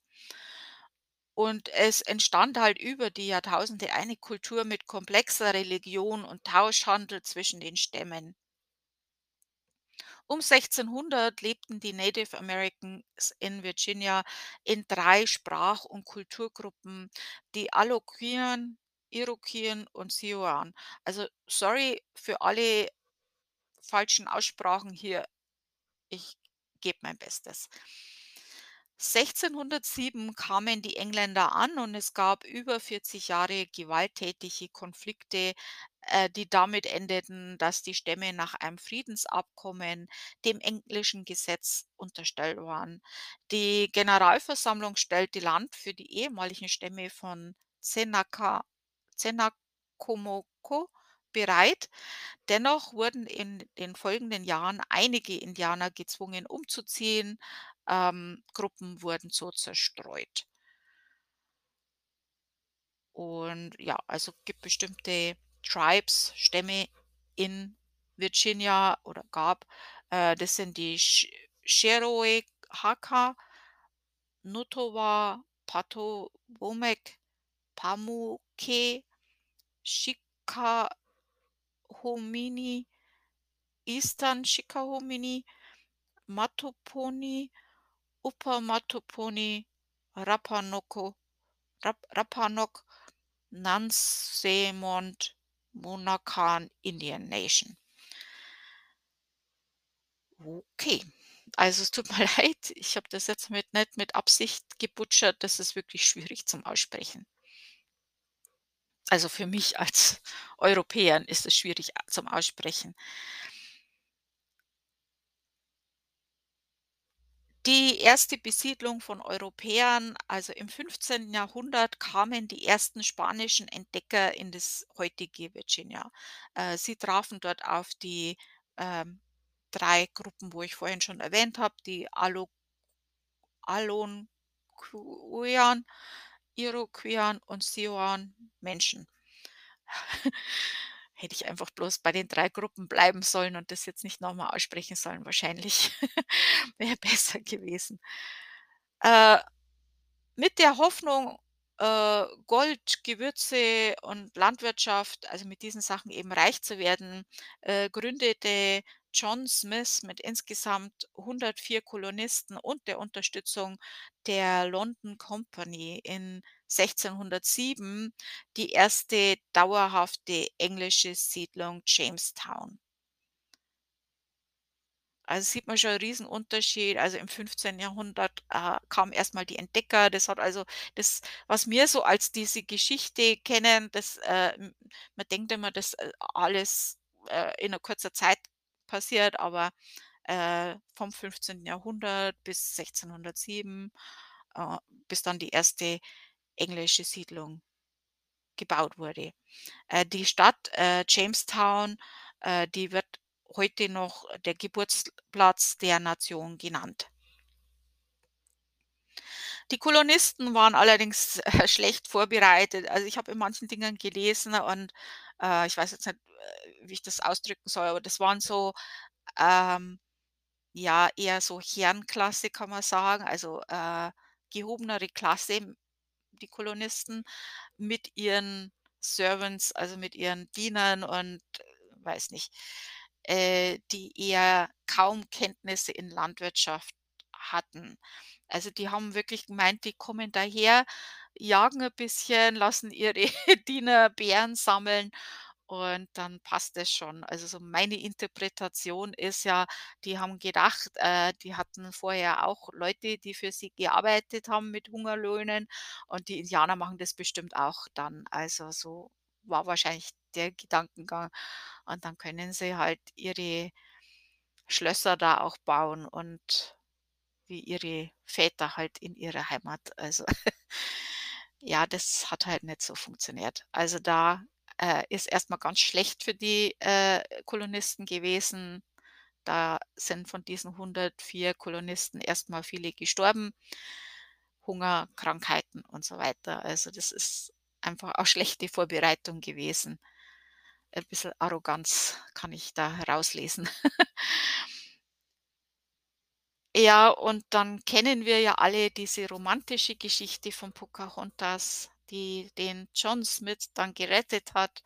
Und es entstand halt über die Jahrtausende eine Kultur mit komplexer Religion und Tauschhandel zwischen den Stämmen. Um 1600 lebten die Native Americans in Virginia in 3 Sprach und Kulturgruppen, die Algonquian, Iroquoian und Siouan. Also, sorry für alle falschen Aussprachen hier. Ich gebe mein Bestes. 1607 kamen die Engländer an und es gab über 40 Jahre gewalttätige Konflikte, äh, die damit endeten, dass die Stämme nach einem Friedensabkommen dem englischen Gesetz unterstellt waren. Die Generalversammlung stellte Land für die ehemaligen Stämme von Seneca Cenacomoco bereit. Dennoch wurden in den folgenden Jahren einige Indianer gezwungen, umzuziehen. Ähm, Gruppen wurden so zerstreut. Und ja, also gibt bestimmte Tribes, Stämme in Virginia oder gab. Äh, das sind die Ch Cherokee, Hakka, Nottawa, Patobomek, Pamunkey, Chickahominy, Eastern Chickahominy, Mattaponi, Upper Mattaponi, Rapanoko Rap Rapanok, Nansemond, Monacan Indian Nation. Okay, also es tut mir leid, ich habe das jetzt mit nicht mit Absicht gebutchert, das ist wirklich schwierig zum Aussprechen. Also, für mich als Europäerin ist es schwierig a zum Aussprechen. Die erste Besiedlung von Europäern, also im 15. Jahrhundert kamen die ersten spanischen Entdecker in das heutige Virginia. Äh, sie trafen dort auf die, ähm, 3 Gruppen, wo ich vorhin schon erwähnt habe, die Alo Iroquoian und Siouan Menschen. Hätte ich einfach bloß bei den 3 Gruppen bleiben sollen und das jetzt nicht noch mal aussprechen sollen wahrscheinlich. Wäre besser gewesen. Äh, mit der Hoffnung, äh, Gold, Gewürze und Landwirtschaft, also mit diesen Sachen eben reich zu werden, äh, gründete John Smith mit insgesamt 104 Kolonisten und der Unterstützung der London Company in 1607 die erste dauerhafte englische Siedlung Jamestown. Also, sieht man schon 'n Riesenunterschied. Also, im 15. Jahrhundert, äh, kamen erst mal die Entdecker. Das hat also das, was wir so als diese Geschichte kennen, das, äh, man denkt immer, das, äh, alles, äh, in 'ner kurzer Zeit passiert, aber, äh, vom 15. Jahrhundert bis 1607, äh, bis dann die erste englische Siedlung gebaut wurde. Äh, die Stadt, äh, Jamestown, äh, die wird heute noch der Geburtsplatz der Nation genannt. Die Kolonisten waren allerdings, äh, schlecht vorbereitet. Also, ich habe in manchen Dingen gelesen und, äh, ich weiß jetzt nicht, äh, wie ich das ausdrücken soll, aber das waren so, ähm, ja, eher so Herrenklasse, kann man sagen, also, äh, gehobenere Klasse, die Kolonisten mit ihren Servants, also mit ihren Dienern und weiß nicht, äh, die eher kaum Kenntnisse in Landwirtschaft hatten. Also, die haben wirklich gemeint, die kommen daher, jagen 'n bisschen, lassen ihre Diener Beeren sammeln und dann passt das schon. Also, so meine Interpretation ist ja, die haben gedacht, äh, die hatten vorher auch Leute, die für sie gearbeitet haben mit Hungerlöhnen und die Indianer machen das bestimmt auch dann. Also, so war wahrscheinlich der Gedankengang. Und dann können sie halt ihre Schlösser da auch bauen und wie ihre Väter halt in ihrer Heimat. Also, ja, das hat halt nicht so funktioniert. Also, da, äh, ist erst mal ganz schlecht für die, äh, Kolonisten gewesen. Da sind von diesen 104 Kolonisten erst mal viele gestorben. Hunger, Krankheiten und so weiter. Also, das ist einfach auch schlechte Vorbereitung gewesen. Ein bisschen Arroganz kann ich da herauslesen. Ja, und dann kennen wir ja alle diese romantische Geschichte von Pocahontas, die den John Smith dann gerettet hat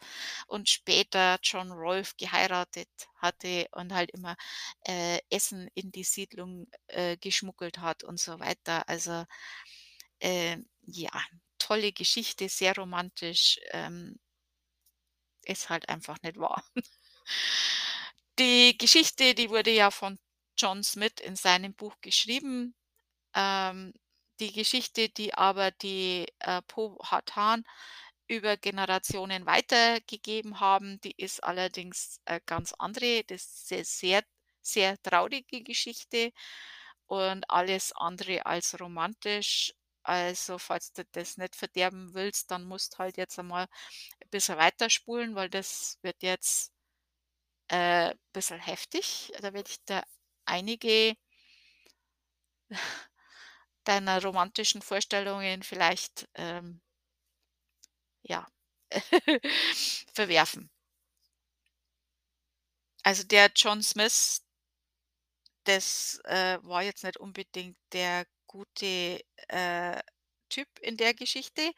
und später John Rolfe geheiratet hatte und halt immer, äh, Essen in die Siedlung, äh, geschmuggelt hat und so weiter. Also, ähm, ja, tolle Geschichte, sehr romantisch, ähm ist halt einfach nicht wahr. Die Geschichte, die wurde ja von John Smith in seinem Buch geschrieben. Ähm, die Geschichte, die aber die, äh, Powhatan über Generationen weitergegeben haben, die ist allerdings, äh, ganz andere. Das ist sehr, sehr, sehr traurige Geschichte und alles andere als romantisch. Also, falls du das nicht verderben willst, dann musst halt jetzt einmal ein bisschen weiterspulen, weil das wird jetzt, äh, bisschen heftig. Da werde ich dir einige deiner romantischen Vorstellungen vielleicht, ähm ja, verwerfen. Also, der John Smith das, äh, war jetzt nicht unbedingt der gute, äh, Typ in der Geschichte.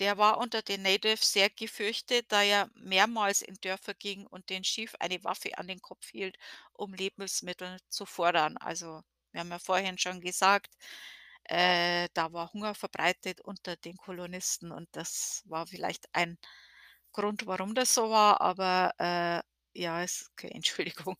Der war unter den Natives sehr gefürchtet, da er mehrmals in Dörfer ging und den Chief eine Waffe an den Kopf hielt, um Lebensmittel zu fordern. Also, wir haben ja vorhin schon gesagt, äh, da war Hunger verbreitet unter den Kolonisten und das war vielleicht ein Grund, warum das so war, aber, äh, ja, ist okay, Entschuldigung.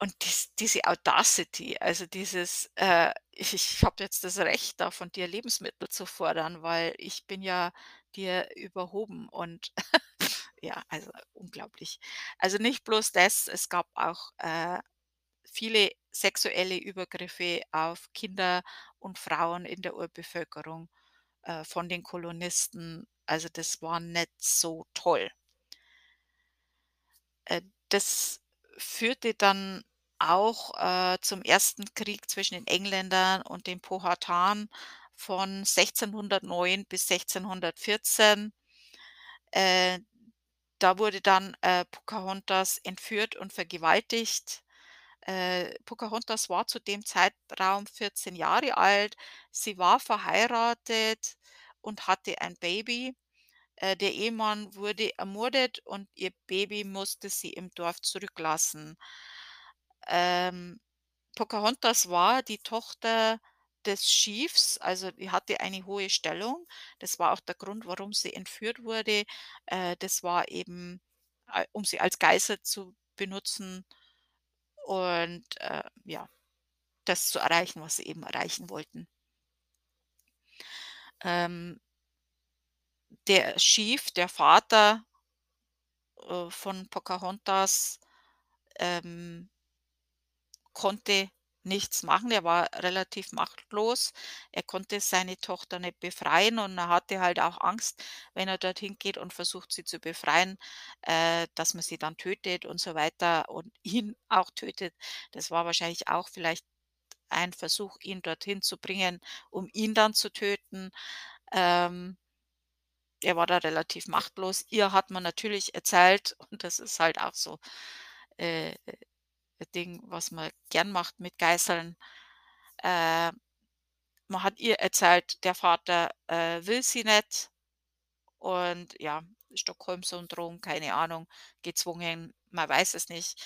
Und dies diese Audacity, also dieses, äh: „Ich ich habe jetzt das Recht, da von dir Lebensmittel zu fordern, weil ich bin ja dir überhoben“ und ja, also unglaublich. Also nicht bloß das, es gab auch, äh, viele sexuelle Übergriffe auf Kinder und Frauen in der Urbevölkerung, äh, von den Kolonisten. Also, das war nicht so toll. Äh, das führte dann auch, äh, zum ersten Krieg zwischen den Engländern und den Powhatan von 1609 bis 1614. Äh, da wurde dann, äh, Pocahontas entführt und vergewaltigt. Äh, Pocahontas war zu dem Zeitraum 14 Jahre alt. Sie war verheiratet und hatte ein Baby. Äh, der Ehemann wurde ermordet und ihr Baby musste sie im Dorf zurücklassen. Ähm, Pocahontas war die Tochter des Chiefs, also die hatte eine hohe Stellung. Das war auch der Grund, warum sie entführt wurde. Äh, das war eben, äh, um sie als Geisel zu benutzen und, äh, ja, das zu erreichen, was sie eben erreichen wollten. Ähm der Chief, der Vater, äh, von Pocahontas, ähm konnte nichts machen. Er war relativ machtlos. Er konnte seine Tochter nicht befreien und er hatte halt auch Angst, wenn er dorthin geht und versucht, sie zu befreien, äh, dass man sie dann tötet und so weiter und ihn auch tötet. Das war wahrscheinlich auch vielleicht ein Versuch, ihn dorthin zu bringen, um ihn dann zu töten. Ähm er war da relativ machtlos. Ihr hat man natürlich erzählt und das ist halt auch so, äh, ein Ding, was man gern macht mit Geiseln. Äh, man hat ihr erzählt, der Vater, äh, will sie nicht und ja, Stockholm-Syndrom, keine Ahnung, gezwungen, man weiß es nicht.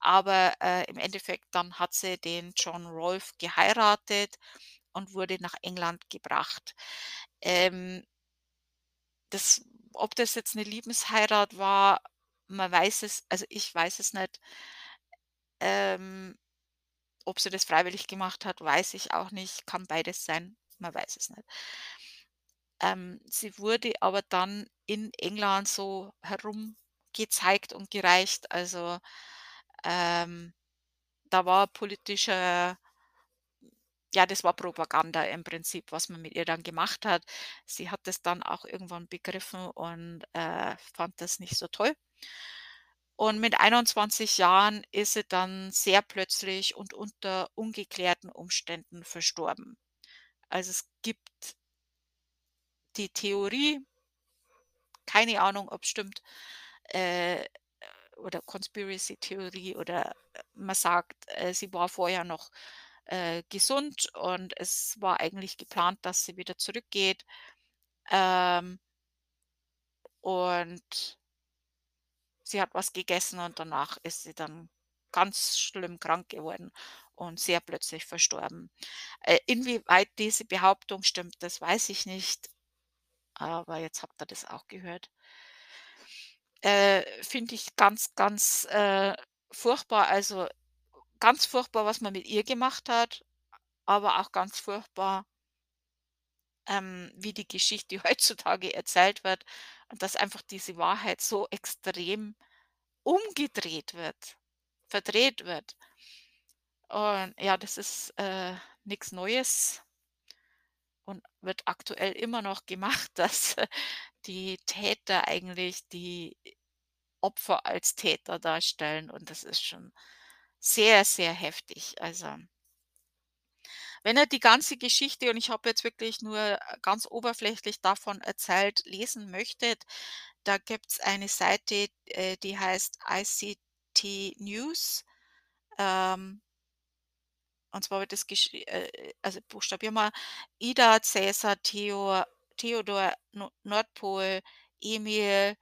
Aber, äh, im Endeffekt dann hat sie den John Rolfe geheiratet und wurde nach England gebracht. Ähm das ob das jetzt 'ne Liebensheirat war, man weiß es also, ich weiß es nicht. Ähm, ob sie das freiwillig gemacht hat, weiß ich auch nicht. Kann beides sein, man weiß es nicht. Ähm, sie wurde aber dann in England so herumgezeigt und gereicht. Also, ähm, da war politischer ja, das war Propaganda im Prinzip, was man mit ihr dann gemacht hat. Sie hat das dann auch irgendwann begriffen und, äh, fand das nicht so toll. Und mit 21 Jahren ist sie dann sehr plötzlich und unter ungeklärten Umständen verstorben. Also, es gibt die Theorie keine Ahnung, ob's stimmt, äh, oder Conspiracy-Theorie oder, äh, man sagt, äh, sie war vorher noch, äh, gesund und es war eigentlich geplant, dass sie wieder zurückgeht. Ähm und sie hat was gegessen und danach ist sie dann ganz schlimm krank geworden und sehr plötzlich verstorben. Äh, inwieweit diese Behauptung stimmt, das weiß ich nicht, aber jetzt habt ihr das auch gehört. Äh, finde ich ganz, ganz, äh, furchtbar. Also, ganz furchtbar, was man mit ihr gemacht hat, aber auch ganz furchtbar ähm, wie die Geschichte heutzutage erzählt wird und dass einfach diese Wahrheit so extrem umgedreht wird, verdreht wird. Und ja, das ist, äh, nix Neues und wird aktuell immer noch gemacht, dass die Täter eigentlich die Opfer als Täter darstellen und das ist schon sehr, sehr heftig. Also wenn ihr die ganze Geschichte und ich habe jetzt wirklich nur, äh, ganz oberflächlich davon erzählt, lesen möchtet, da gibt's eine Seite, äh, die heißt ICT News. Ähm und zwar wird das geschri äh, also buchstabieren wir Ida, Cäsar, Theo Theodor, No Nordpol, Emil,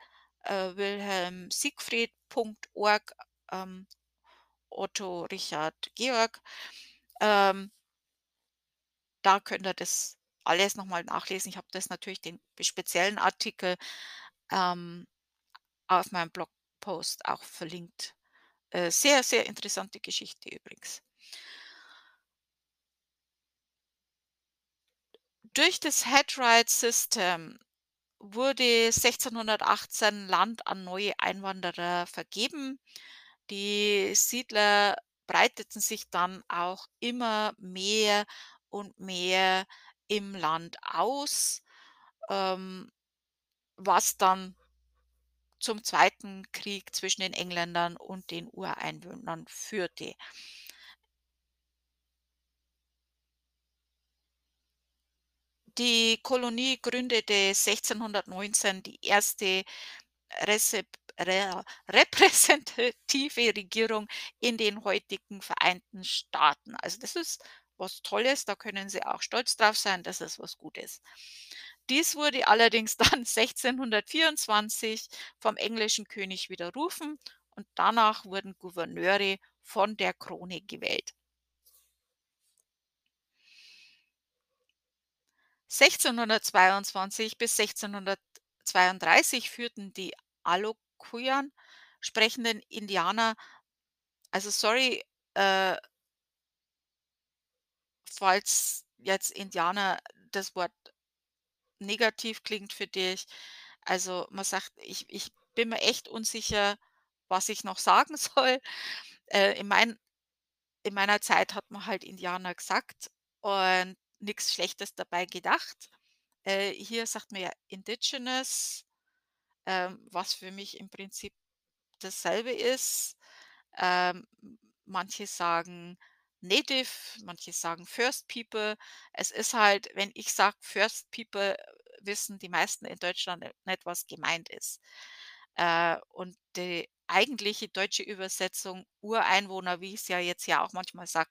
äh, Wilhelm, Siegfried.org, ähm, Otto, Richard, Georg. Ähm da könnt ihr das alles noch mal nachlesen. Ich habe das natürlich den speziellen Artikel, ähm, auf meinem Blogpost auch verlinkt. Äh, sehr, sehr interessante Geschichte übrigens. Durch das Head-Right-System wurde 1618 Land an neue Einwanderer vergeben. Die Siedler breiteten sich dann auch immer mehr und mehr im Land aus, ähm, was dann zum Zweiten Krieg zwischen den Engländern und den Ureinwohnern führte. Die Kolonie gründete 1619 die erste repräsentative Regierung in den heutigen Vereinten Staaten. Also, das ist was Tolles, da können sie auch stolz drauf sein, das ist was Gutes. Dies wurde allerdings dann 1624 vom englischen König widerrufen und danach wurden Gouverneure von der Krone gewählt. 1622 bis 1632 führten die Algonquin sprechenden Indianer also sorry, äh falls jetzt Indianer das Wort negativ klingt für dich. Also, man sagt ich ich bin mir echt unsicher, was ich noch sagen soll. Äh, in mein in meiner Zeit hat man halt Indianer gesagt und nix Schlechtes dabei gedacht. Äh, hier sagt man ja Indigenous, ähm, was für mich im Prinzip dasselbe ist. Ähm, manche sagen Native, manche sagen First People. Es ist halt wenn ich sage First People, wissen die meisten in Deutschland nicht, was gemeint ist. Äh, und die eigentliche deutsche Übersetzung Ureinwohner, wie ich's ja jetzt ja auch manchmal sage,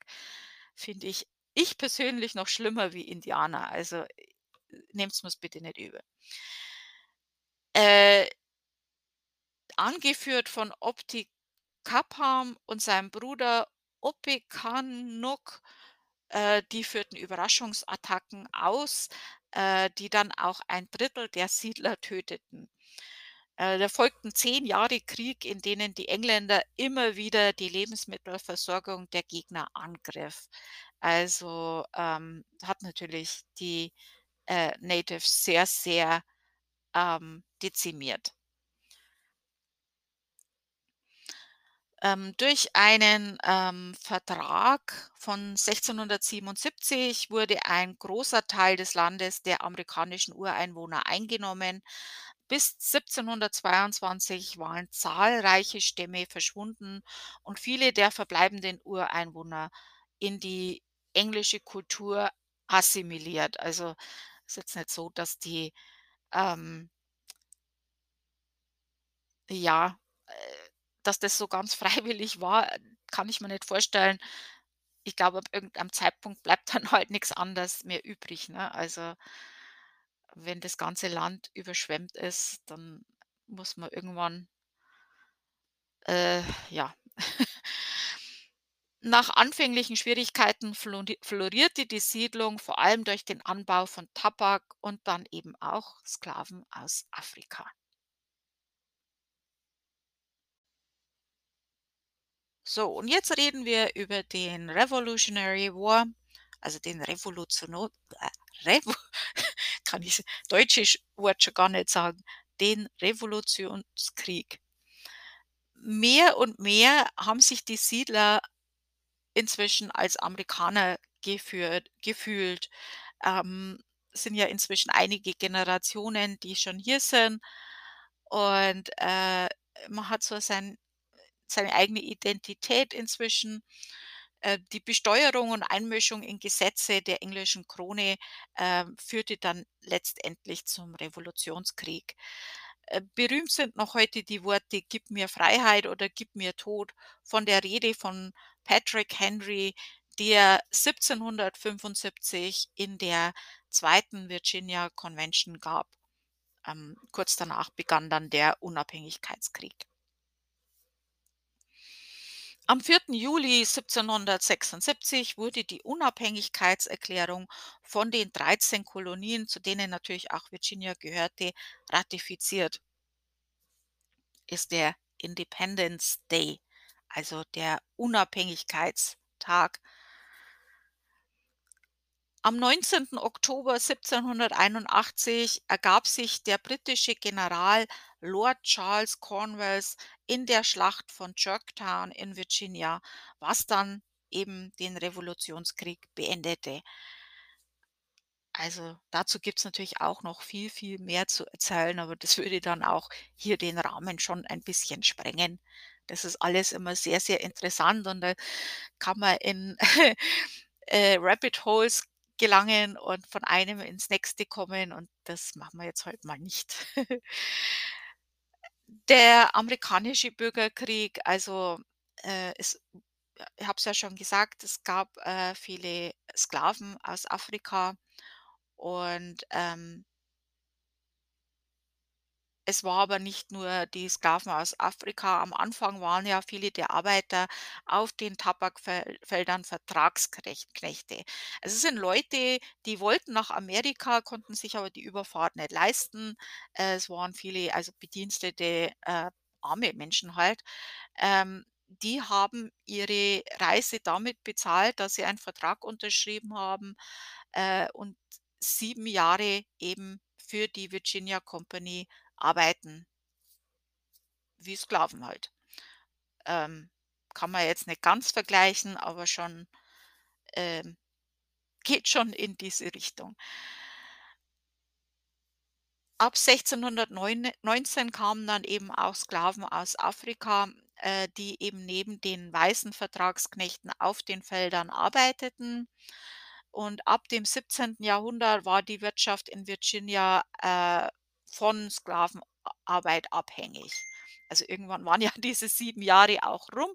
finde ich ich persönlich noch schlimmer wie Indianer. Also, äh, nehmt's mir's bitte nicht übel. Äh angeführt von Opti Kapham und seinem Bruder Opequannock, äh, die führten Überraschungsattacken aus, äh, die dann auch ein Drittel der Siedler töteten. Äh, da folgten 10 Jahre Krieg, in denen die Engländer immer wieder die Lebensmittelversorgung der Gegner angriff. Also, ähm, hat natürlich die, äh, Natives sehr, sehr, ähm, dezimiert. Ähm, durch einen, ähm, Vertrag von 1677 wurde ein großer Teil des Landes der amerikanischen Ureinwohner eingenommen. Bis 1722 waren zahlreiche Stämme verschwunden und viele der verbleibenden Ureinwohner in die englische Kultur assimiliert. Also, ist jetzt nicht so, dass die, ähm ja, äh, dass das so ganz freiwillig war, kann ich mir nicht vorstellen. Ich glaube, ab irgendeinem Zeitpunkt bleibt dann halt nix anderes mehr übrig, ne? Also wenn das ganze Land überschwemmt ist, dann muss man irgendwann äh, ja. Nach anfänglichen Schwierigkeiten flori florierte die Siedlung vor allem durch den Anbau von Tabak und dann eben auch Sklaven aus Afrika. So, und jetzt reden wir über den Revolutionary War, also den Revolutiono äh, Revo kann ich deutsche Sch Wort schon gar nicht sagen, den Revolutionskrieg. Mehr und mehr haben sich die Siedler inzwischen als Amerikaner geführt gefühlt. Ähm, sind ja inzwischen einige Generationen, die schon hier sind und, äh, man hat so sein seine eigene Identität inzwischen. Äh, die Besteuerung und Einmischung in Gesetze der englischen Krone, ähm, führte dann letztendlich zum Revolutionskrieg. Äh, berühmt sind noch heute die Worte „Gib mir Freiheit“ oder „Gib mir Tod“ von der Rede von Patrick Henry, die er 1775 in der zweiten Virginia Convention gab. Ähm, kurz danach begann dann der Unabhängigkeitskrieg. Am 4. Juli 1776 wurde die Unabhängigkeitserklärung von den 13 Kolonien, zu denen natürlich auch Virginia gehörte, ratifiziert. Ist der Independence Day, also der Unabhängigkeitstag. Am 19. Oktober 1781 ergab sich der britische General Lord Charles Cornwallis in der Schlacht von Yorktown in Virginia, was dann eben den Revolutionskrieg beendete. Also, dazu gibt's natürlich auch noch viel, viel mehr zu erzählen, aber das würde dann auch hier den Rahmen schon ein bisschen sprengen. Das ist alles immer sehr, sehr interessant und da kann man in, äh, Rabbit Holes gelangen und von einem ins nächste kommen und das machen wir jetzt heute mal nicht. Der amerikanische Bürgerkrieg, also, äh, es ich habe es ja schon gesagt, es gab, äh, viele Sklaven aus Afrika und, ähm es war aber nicht nur die Sklaven aus Afrika. Am Anfang waren ja viele der Arbeiter auf den Tabakfel Feldern Vertragsknech Knechte. Also, es sind Leute, die wollten nach Amerika, konnten sich aber die Überfahrt nicht leisten. Es waren viele, also Bedienstete, äh, arme Menschen halt. Ähm, die haben ihre Reise damit bezahlt, dass sie einen Vertrag unterschrieben haben, äh, und 7 Jahre eben für die Virginia Company arbeiten. Wie Sklaven halt. Ähm, kann man jetzt nicht ganz vergleichen, aber schon ähm, geht schon in diese Richtung. Ab 1609 19 kamen dann eben auch Sklaven aus Afrika, äh, die eben neben den weißen Vertragsknechten auf den Feldern arbeiteten. Und ab dem 17. Jahrhundert war die Wirtschaft in Virginia, äh, von Sklavenarbeit abhängig. Also, irgendwann waren ja diese 7 Jahre auch rum